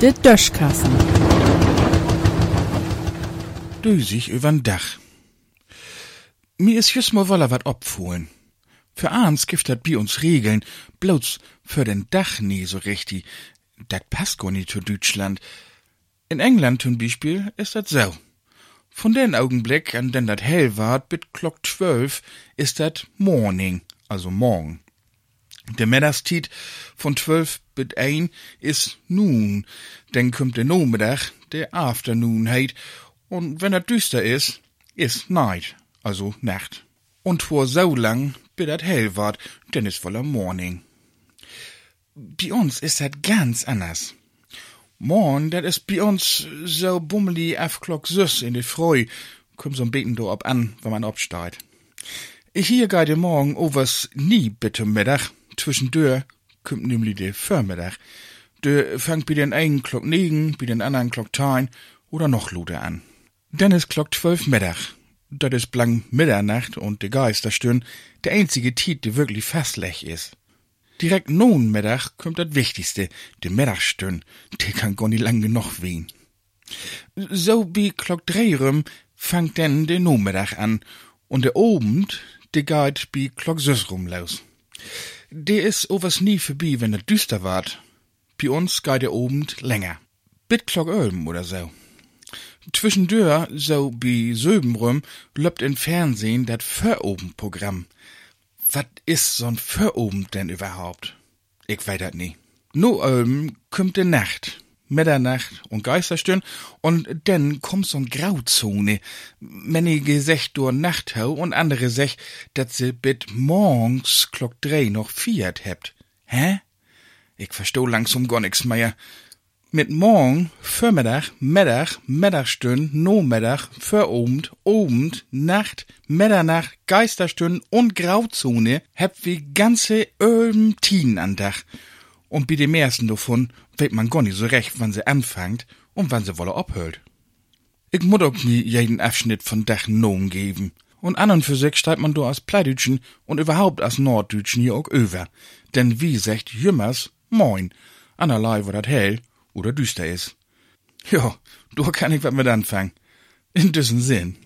De Döschkassen. Düsig übern Dach. Mir is just mal woller wat opfohlen. Für abends gibt dat bi uns Regeln, bloß für den Dach nie so richtig. Dat passt gar nicht zu Deutschland. In England zum Beispiel ist dat so. Von den Augenblick, an den dat hell ward, bit Glock zwölf, ist dat Morning, also morgen. Der Mittagstiet von zwölf bit ein is Noon, dann kommt der Nachmittag, der Afternoon heit, und wenn er düster is, is Night, also Nacht. Und vor so lang, bis dat hell ward, denn is voller Morning. Bei uns is dat ganz anders. Morn, dat is bei uns so bummeli afklock süß in de Freu, kommt so'n beten do ab an, wenn man absteigt. Ich hier gei de morgen overs nie bitte Mittag, zwischendurch kommt nämlich der Vormittag. Der fängt bei den einen Glock negen, bei den anderen Glock tein oder noch luder an. Dann ist Glock zwölf Mittag. Dat is blank Mitternacht und de Geisterstün der einzige Tiet, der wirklich fastlich is. Direkt nun Mittag kommt das Wichtigste, de Mittagstün, der kann gar nicht lang genug wehen. So wie Glock drei rum fangt denn der Nachmittag an und der Abend, der geht bi Glock süß rum los. Der is overs nie vorbei, wenn er düster ward. Bei uns geht der Abend länger. Bit Glock Ölm oder so. Zwischendurch, so bi Söbenrum, löppt in Fernsehen dat Verobendprogramm. Was is so'n Verobend denn überhaupt? Ich weiß dat nie. No Ölm kommt de Nacht. Mitternacht und Geisterstürn und dann kommt so'n Grauzone. Mänige sech durch Nachthau und andere sech, dat se bit morgens Glock drei noch viert hebt. Hä? Ich versteh langsam gar nix mehr. Mit morgen, Vormittag, Mittag, Mittagstund, Nachmittag, Vorabend, Abend, Nacht, Mitternacht, Geisterstund und Grauzone heb wie ganze Ölm Tien an Dach. Und bei dem ersten davon weet man gar nicht so recht, wann sie anfängt und wann sie wolle abhört. Ich muss auch nie jeden Abschnitt von Dach Nomen geben. Und an und für sich steigt man do als Pleidütschen und überhaupt als Norddütschen hier auch über. Denn wie sagt jümmers, moin, anerlei wo dat hell oder düster is. Ja, du kann ich wat mit anfangen. In diesem Sinn.